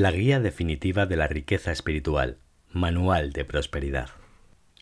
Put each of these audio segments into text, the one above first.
La guía definitiva de la riqueza espiritual. Manual de prosperidad.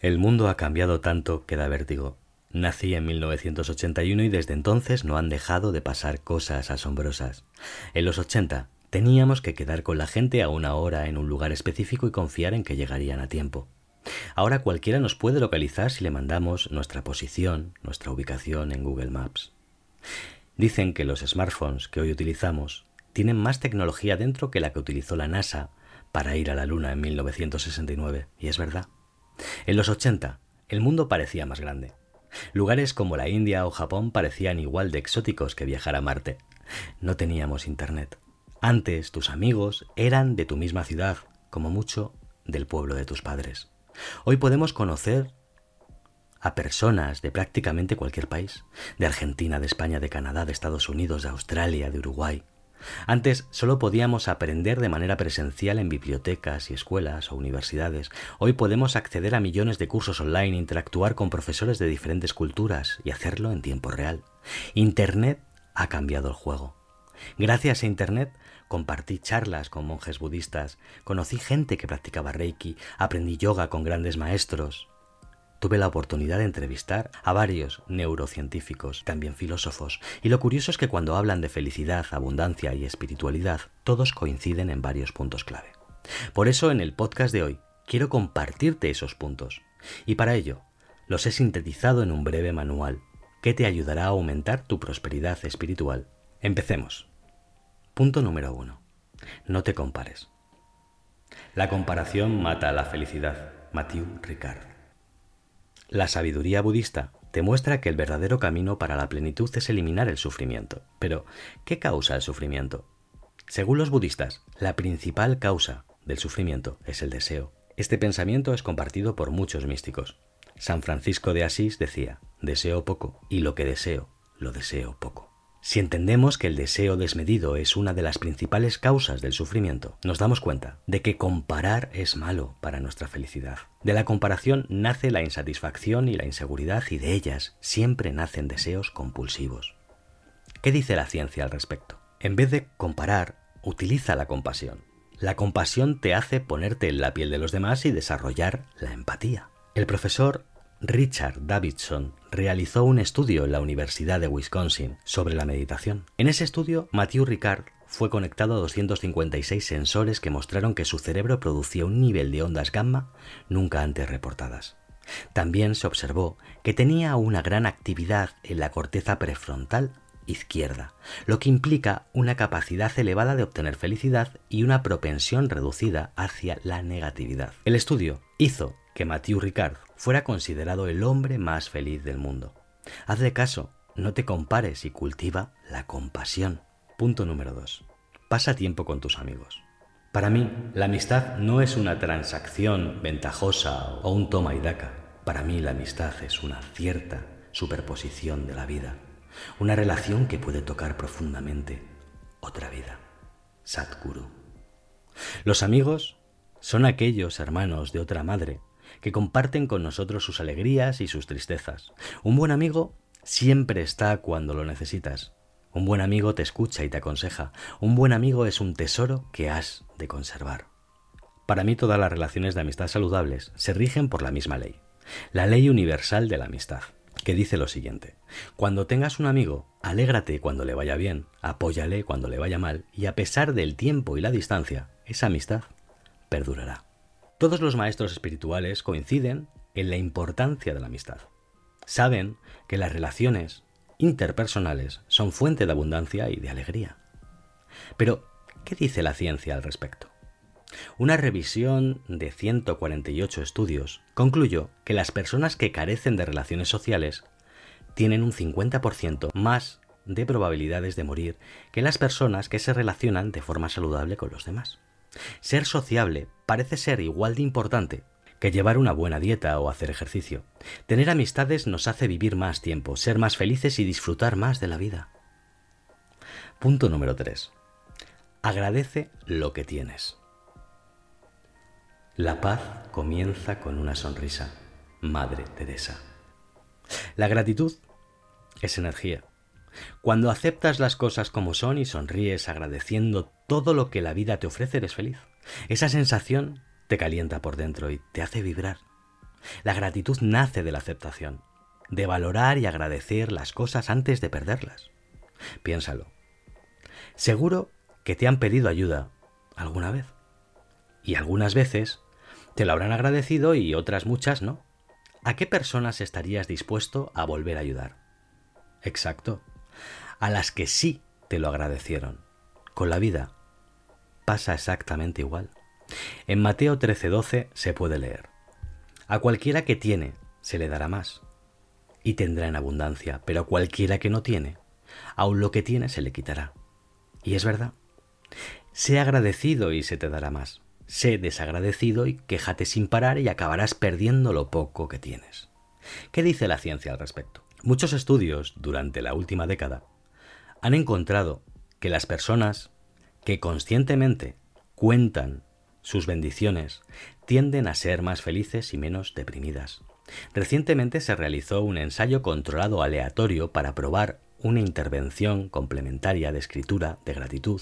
El mundo ha cambiado tanto que da vértigo. Nací en 1981 y desde entonces no han dejado de pasar cosas asombrosas. En los 80 teníamos que quedar con la gente a una hora en un lugar específico y confiar en que llegarían a tiempo. Ahora cualquiera nos puede localizar si le mandamos nuestra posición, nuestra ubicación en Google Maps. Dicen que los smartphones que hoy utilizamos tienen más tecnología dentro que la que utilizó la NASA para ir a la Luna en 1969, y es verdad. En los 80, el mundo parecía más grande. Lugares como la India o Japón parecían igual de exóticos que viajar a Marte. No teníamos Internet. Antes tus amigos eran de tu misma ciudad, como mucho del pueblo de tus padres. Hoy podemos conocer a personas de prácticamente cualquier país, de Argentina, de España, de Canadá, de Estados Unidos, de Australia, de Uruguay. Antes solo podíamos aprender de manera presencial en bibliotecas y escuelas o universidades. Hoy podemos acceder a millones de cursos online, interactuar con profesores de diferentes culturas y hacerlo en tiempo real. Internet ha cambiado el juego. Gracias a Internet compartí charlas con monjes budistas, conocí gente que practicaba Reiki, aprendí yoga con grandes maestros, tuve la oportunidad de entrevistar a varios neurocientíficos, también filósofos, y lo curioso es que cuando hablan de felicidad, abundancia y espiritualidad, todos coinciden en varios puntos clave. Por eso en el podcast de hoy quiero compartirte esos puntos, y para ello los he sintetizado en un breve manual que te ayudará a aumentar tu prosperidad espiritual. Empecemos. Punto número uno. No te compares. La comparación mata a la felicidad. Matthew Ricard. La sabiduría budista te muestra que el verdadero camino para la plenitud es eliminar el sufrimiento. Pero, ¿qué causa el sufrimiento? Según los budistas, la principal causa del sufrimiento es el deseo. Este pensamiento es compartido por muchos místicos. San Francisco de Asís decía, deseo poco, y lo que deseo, lo deseo poco. Si entendemos que el deseo desmedido es una de las principales causas del sufrimiento, nos damos cuenta de que comparar es malo para nuestra felicidad. De la comparación nace la insatisfacción y la inseguridad y de ellas siempre nacen deseos compulsivos. ¿Qué dice la ciencia al respecto? En vez de comparar, utiliza la compasión. La compasión te hace ponerte en la piel de los demás y desarrollar la empatía. El profesor Richard Davidson realizó un estudio en la Universidad de Wisconsin sobre la meditación. En ese estudio, Matthew Ricard fue conectado a 256 sensores que mostraron que su cerebro producía un nivel de ondas gamma nunca antes reportadas. También se observó que tenía una gran actividad en la corteza prefrontal izquierda, lo que implica una capacidad elevada de obtener felicidad y una propensión reducida hacia la negatividad. El estudio hizo que Mathieu Ricard fuera considerado el hombre más feliz del mundo. Haz de caso, no te compares y cultiva la compasión. Punto número 2. Pasa tiempo con tus amigos. Para mí, la amistad no es una transacción ventajosa o un toma y daca. Para mí, la amistad es una cierta superposición de la vida, una relación que puede tocar profundamente otra vida. Satguru. Los amigos son aquellos hermanos de otra madre que comparten con nosotros sus alegrías y sus tristezas. Un buen amigo siempre está cuando lo necesitas. Un buen amigo te escucha y te aconseja. Un buen amigo es un tesoro que has de conservar. Para mí todas las relaciones de amistad saludables se rigen por la misma ley, la ley universal de la amistad, que dice lo siguiente. Cuando tengas un amigo, alégrate cuando le vaya bien, apóyale cuando le vaya mal, y a pesar del tiempo y la distancia, esa amistad perdurará. Todos los maestros espirituales coinciden en la importancia de la amistad. Saben que las relaciones interpersonales son fuente de abundancia y de alegría. Pero, ¿qué dice la ciencia al respecto? Una revisión de 148 estudios concluyó que las personas que carecen de relaciones sociales tienen un 50% más de probabilidades de morir que las personas que se relacionan de forma saludable con los demás. Ser sociable parece ser igual de importante que llevar una buena dieta o hacer ejercicio. Tener amistades nos hace vivir más tiempo, ser más felices y disfrutar más de la vida. Punto número 3. Agradece lo que tienes. La paz comienza con una sonrisa. Madre Teresa. La gratitud es energía. Cuando aceptas las cosas como son y sonríes agradeciendo todo lo que la vida te ofrece, eres feliz. Esa sensación te calienta por dentro y te hace vibrar. La gratitud nace de la aceptación, de valorar y agradecer las cosas antes de perderlas. Piénsalo. Seguro que te han pedido ayuda alguna vez. Y algunas veces te lo habrán agradecido y otras muchas no. ¿A qué personas estarías dispuesto a volver a ayudar? Exacto. A las que sí te lo agradecieron. Con la vida pasa exactamente igual. En Mateo 13:12 se puede leer. A cualquiera que tiene se le dará más y tendrá en abundancia, pero a cualquiera que no tiene, aun lo que tiene se le quitará. Y es verdad. Sé agradecido y se te dará más. Sé desagradecido y quéjate sin parar y acabarás perdiendo lo poco que tienes. ¿Qué dice la ciencia al respecto? Muchos estudios durante la última década han encontrado que las personas que conscientemente cuentan sus bendiciones tienden a ser más felices y menos deprimidas. Recientemente se realizó un ensayo controlado aleatorio para probar una intervención complementaria de escritura de gratitud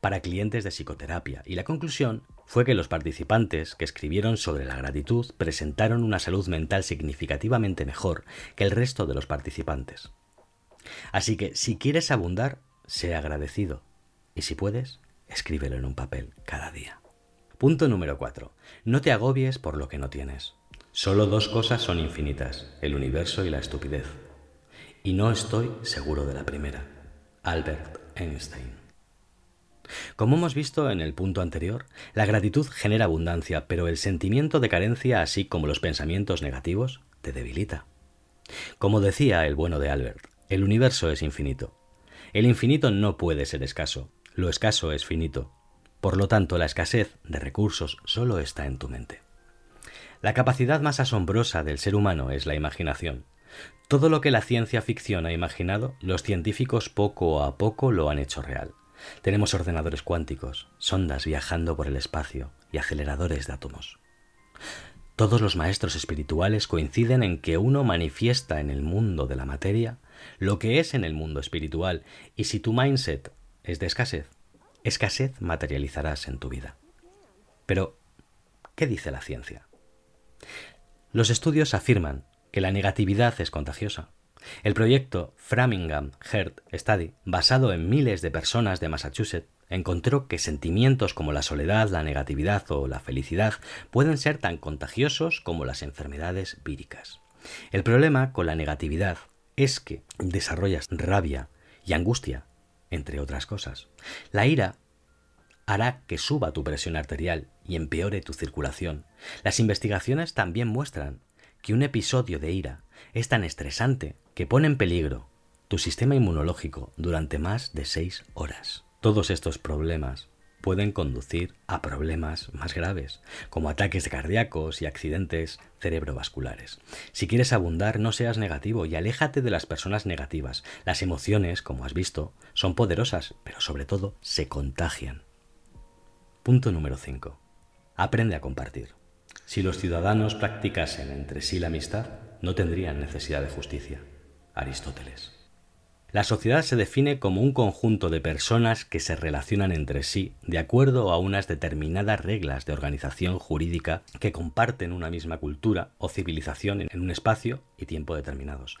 para clientes de psicoterapia y la conclusión fue que los participantes que escribieron sobre la gratitud presentaron una salud mental significativamente mejor que el resto de los participantes. Así que si quieres abundar, sé agradecido y si puedes, escríbelo en un papel cada día. Punto número 4. No te agobies por lo que no tienes. Solo dos cosas son infinitas, el universo y la estupidez. Y no estoy seguro de la primera. Albert Einstein. Como hemos visto en el punto anterior, la gratitud genera abundancia, pero el sentimiento de carencia, así como los pensamientos negativos, te debilita. Como decía el bueno de Albert, el universo es infinito. El infinito no puede ser escaso, lo escaso es finito. Por lo tanto, la escasez de recursos solo está en tu mente. La capacidad más asombrosa del ser humano es la imaginación. Todo lo que la ciencia ficción ha imaginado, los científicos poco a poco lo han hecho real. Tenemos ordenadores cuánticos, sondas viajando por el espacio y aceleradores de átomos. Todos los maestros espirituales coinciden en que uno manifiesta en el mundo de la materia lo que es en el mundo espiritual, y si tu mindset es de escasez, escasez materializarás en tu vida. Pero, ¿qué dice la ciencia? Los estudios afirman que la negatividad es contagiosa. El proyecto Framingham Heart Study, basado en miles de personas de Massachusetts, encontró que sentimientos como la soledad, la negatividad o la felicidad pueden ser tan contagiosos como las enfermedades víricas. El problema con la negatividad es que desarrollas rabia y angustia, entre otras cosas. La ira hará que suba tu presión arterial y empeore tu circulación. Las investigaciones también muestran que un episodio de ira es tan estresante que pone en peligro tu sistema inmunológico durante más de seis horas. Todos estos problemas pueden conducir a problemas más graves, como ataques cardíacos y accidentes cerebrovasculares. Si quieres abundar, no seas negativo y aléjate de las personas negativas. Las emociones, como has visto, son poderosas, pero sobre todo se contagian. Punto número 5. Aprende a compartir. Si los ciudadanos practicasen entre sí la amistad, no tendrían necesidad de justicia. Aristóteles. La sociedad se define como un conjunto de personas que se relacionan entre sí de acuerdo a unas determinadas reglas de organización jurídica que comparten una misma cultura o civilización en un espacio y tiempo determinados.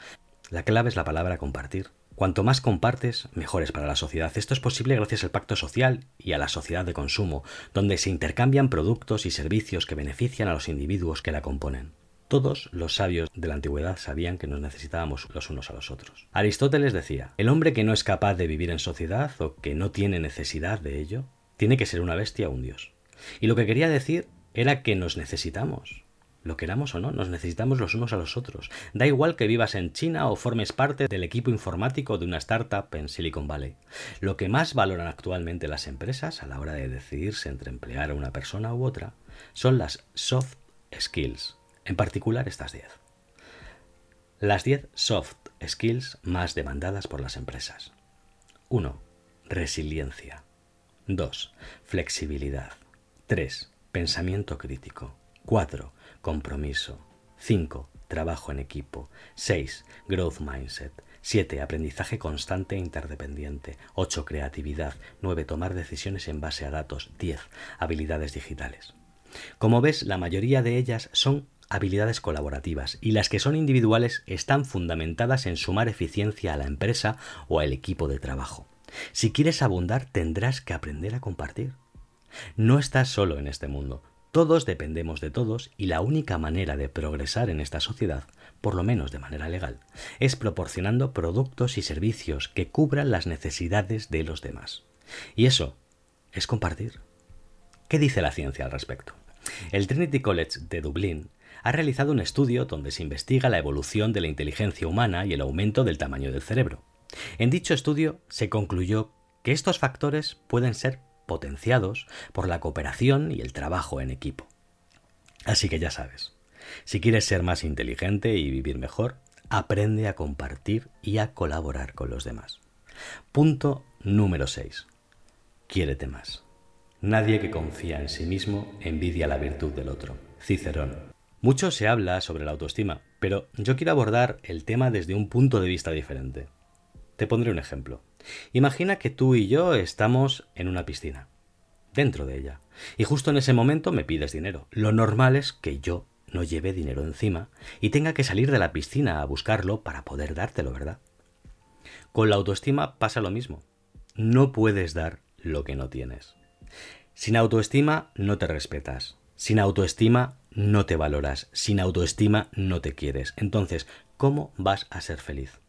La clave es la palabra compartir. Cuanto más compartes, mejor es para la sociedad. Esto es posible gracias al pacto social y a la sociedad de consumo, donde se intercambian productos y servicios que benefician a los individuos que la componen. Todos los sabios de la antigüedad sabían que nos necesitábamos los unos a los otros. Aristóteles decía, el hombre que no es capaz de vivir en sociedad o que no tiene necesidad de ello, tiene que ser una bestia o un dios. Y lo que quería decir era que nos necesitamos lo queramos o no, nos necesitamos los unos a los otros. Da igual que vivas en China o formes parte del equipo informático de una startup en Silicon Valley. Lo que más valoran actualmente las empresas a la hora de decidirse entre emplear a una persona u otra son las soft skills, en particular estas 10. Las 10 soft skills más demandadas por las empresas. 1. Resiliencia. 2. Flexibilidad. 3. Pensamiento crítico. 4 compromiso. 5. trabajo en equipo. 6. Growth mindset. 7. Aprendizaje constante e interdependiente. 8. Creatividad. 9. Tomar decisiones en base a datos. 10. Habilidades digitales. Como ves, la mayoría de ellas son habilidades colaborativas y las que son individuales están fundamentadas en sumar eficiencia a la empresa o al equipo de trabajo. Si quieres abundar tendrás que aprender a compartir. No estás solo en este mundo, todos dependemos de todos y la única manera de progresar en esta sociedad, por lo menos de manera legal, es proporcionando productos y servicios que cubran las necesidades de los demás. Y eso es compartir. ¿Qué dice la ciencia al respecto? El Trinity College de Dublín ha realizado un estudio donde se investiga la evolución de la inteligencia humana y el aumento del tamaño del cerebro. En dicho estudio se concluyó que estos factores pueden ser potenciados por la cooperación y el trabajo en equipo. Así que ya sabes, si quieres ser más inteligente y vivir mejor, aprende a compartir y a colaborar con los demás. Punto número 6. Quiérete más. Nadie que confía en sí mismo envidia la virtud del otro. Cicerón. Mucho se habla sobre la autoestima, pero yo quiero abordar el tema desde un punto de vista diferente. Te pondré un ejemplo. Imagina que tú y yo estamos en una piscina, dentro de ella, y justo en ese momento me pides dinero. Lo normal es que yo no lleve dinero encima y tenga que salir de la piscina a buscarlo para poder dártelo, ¿verdad? Con la autoestima pasa lo mismo. No puedes dar lo que no tienes. Sin autoestima no te respetas. Sin autoestima no te valoras. Sin autoestima no te quieres. Entonces, ¿cómo vas a ser feliz?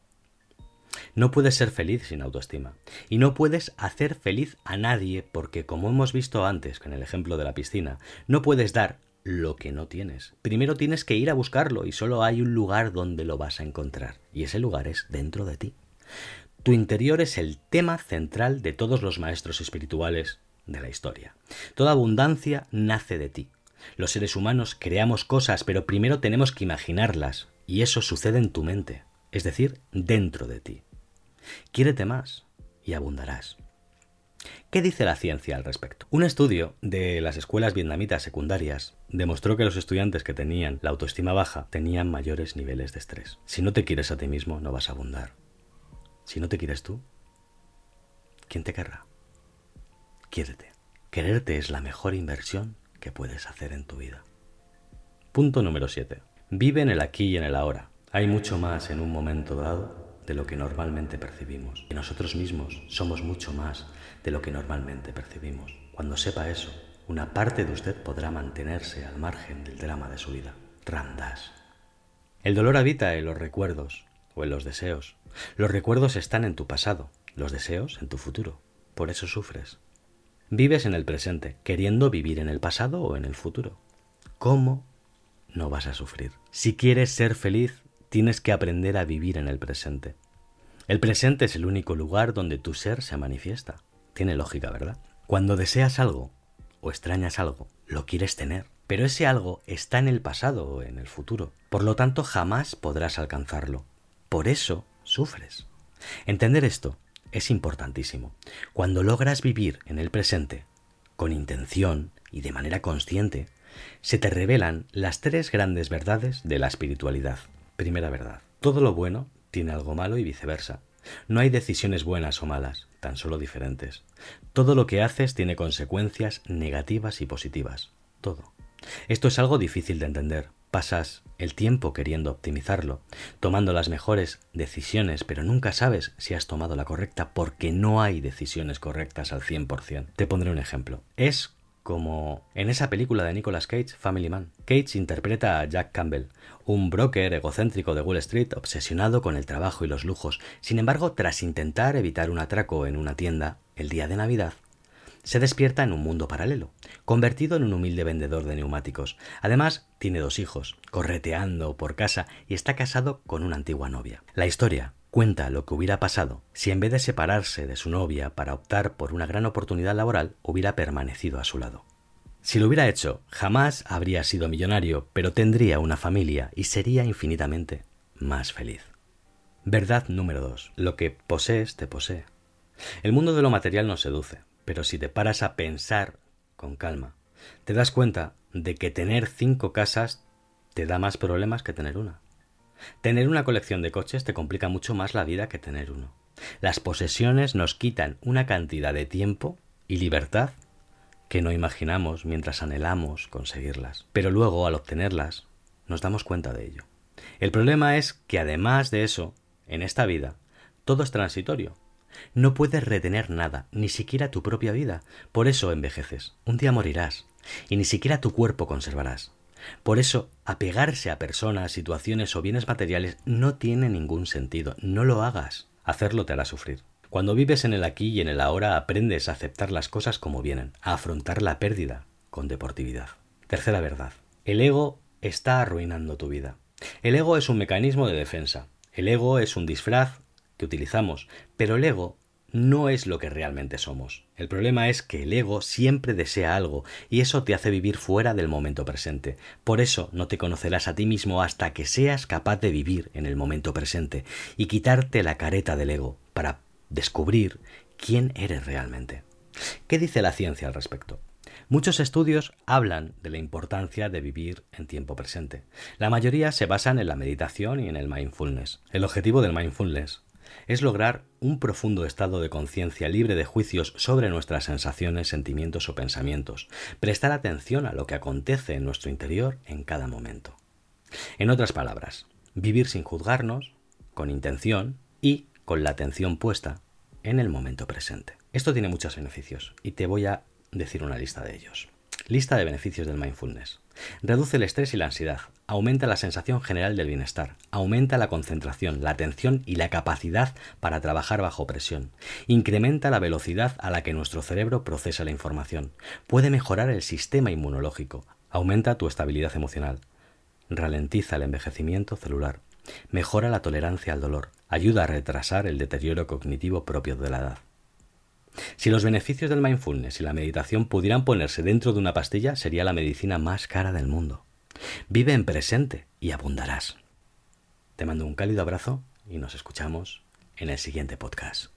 No puedes ser feliz sin autoestima. Y no puedes hacer feliz a nadie porque, como hemos visto antes con el ejemplo de la piscina, no puedes dar lo que no tienes. Primero tienes que ir a buscarlo y solo hay un lugar donde lo vas a encontrar. Y ese lugar es dentro de ti. Tu interior es el tema central de todos los maestros espirituales de la historia. Toda abundancia nace de ti. Los seres humanos creamos cosas, pero primero tenemos que imaginarlas, y eso sucede en tu mente es decir, dentro de ti. Quiérete más y abundarás. ¿Qué dice la ciencia al respecto? Un estudio de las escuelas vietnamitas secundarias demostró que los estudiantes que tenían la autoestima baja tenían mayores niveles de estrés. Si no te quieres a ti mismo, no vas a abundar. Si no te quieres tú, ¿quién te querrá? Quiérete. Quererte es la mejor inversión puedes hacer en tu vida. Punto número 7. Vive en el aquí y en el ahora. Hay mucho más en un momento dado de lo que normalmente percibimos. Y nosotros mismos somos mucho más de lo que normalmente percibimos. Cuando sepa eso, una parte de usted podrá mantenerse al margen del drama de su vida. Randas. El dolor habita en los recuerdos o en los deseos. Los recuerdos están en tu pasado, los deseos en tu futuro. Por eso sufres. Vives en el presente, queriendo vivir en el pasado o en el futuro. ¿Cómo no vas a sufrir? Si quieres ser feliz, tienes que aprender a vivir en el presente. El presente es el único lugar donde tu ser se manifiesta. Tiene lógica, ¿verdad? Cuando deseas algo o extrañas algo, lo quieres tener, pero ese algo está en el pasado o en el futuro. Por lo tanto, jamás podrás alcanzarlo. Por eso sufres. Entender esto es importantísimo. Cuando logras vivir en el presente, con intención y de manera consciente, se te revelan las tres grandes verdades de la espiritualidad. Primera verdad. Todo lo bueno tiene algo malo y viceversa. No hay decisiones buenas o malas, tan solo diferentes. Todo lo que haces tiene consecuencias negativas y positivas. Todo. Esto es algo difícil de entender. Pasas el tiempo queriendo optimizarlo, tomando las mejores decisiones, pero nunca sabes si has tomado la correcta porque no hay decisiones correctas al 100%. Te pondré un ejemplo. Es como en esa película de Nicolas Cage, Family Man. Cage interpreta a Jack Campbell, un broker egocéntrico de Wall Street obsesionado con el trabajo y los lujos. Sin embargo, tras intentar evitar un atraco en una tienda el día de Navidad, se despierta en un mundo paralelo, convertido en un humilde vendedor de neumáticos. Además, tiene dos hijos, correteando por casa y está casado con una antigua novia. La historia cuenta lo que hubiera pasado si en vez de separarse de su novia para optar por una gran oportunidad laboral, hubiera permanecido a su lado. Si lo hubiera hecho, jamás habría sido millonario, pero tendría una familia y sería infinitamente más feliz. Verdad número 2. Lo que posees te posee. El mundo de lo material nos seduce, pero si te paras a pensar con calma, te das cuenta de que tener cinco casas te da más problemas que tener una. Tener una colección de coches te complica mucho más la vida que tener uno. Las posesiones nos quitan una cantidad de tiempo y libertad que no imaginamos mientras anhelamos conseguirlas. Pero luego, al obtenerlas, nos damos cuenta de ello. El problema es que además de eso, en esta vida, todo es transitorio. No puedes retener nada, ni siquiera tu propia vida. Por eso envejeces. Un día morirás. Y ni siquiera tu cuerpo conservarás. Por eso, apegarse a personas, situaciones o bienes materiales no tiene ningún sentido. No lo hagas. Hacerlo te hará sufrir. Cuando vives en el aquí y en el ahora aprendes a aceptar las cosas como vienen, a afrontar la pérdida con deportividad. Tercera verdad. El ego está arruinando tu vida. El ego es un mecanismo de defensa. El ego es un disfraz que utilizamos, pero el ego no es lo que realmente somos. El problema es que el ego siempre desea algo y eso te hace vivir fuera del momento presente. Por eso no te conocerás a ti mismo hasta que seas capaz de vivir en el momento presente y quitarte la careta del ego para descubrir quién eres realmente. ¿Qué dice la ciencia al respecto? Muchos estudios hablan de la importancia de vivir en tiempo presente. La mayoría se basan en la meditación y en el mindfulness. El objetivo del mindfulness es lograr un profundo estado de conciencia libre de juicios sobre nuestras sensaciones, sentimientos o pensamientos, prestar atención a lo que acontece en nuestro interior en cada momento. En otras palabras, vivir sin juzgarnos, con intención y con la atención puesta en el momento presente. Esto tiene muchos beneficios y te voy a decir una lista de ellos. Lista de beneficios del mindfulness. Reduce el estrés y la ansiedad, aumenta la sensación general del bienestar, aumenta la concentración, la atención y la capacidad para trabajar bajo presión, incrementa la velocidad a la que nuestro cerebro procesa la información, puede mejorar el sistema inmunológico, aumenta tu estabilidad emocional, ralentiza el envejecimiento celular, mejora la tolerancia al dolor, ayuda a retrasar el deterioro cognitivo propio de la edad. Si los beneficios del mindfulness y la meditación pudieran ponerse dentro de una pastilla, sería la medicina más cara del mundo. Vive en presente y abundarás. Te mando un cálido abrazo y nos escuchamos en el siguiente podcast.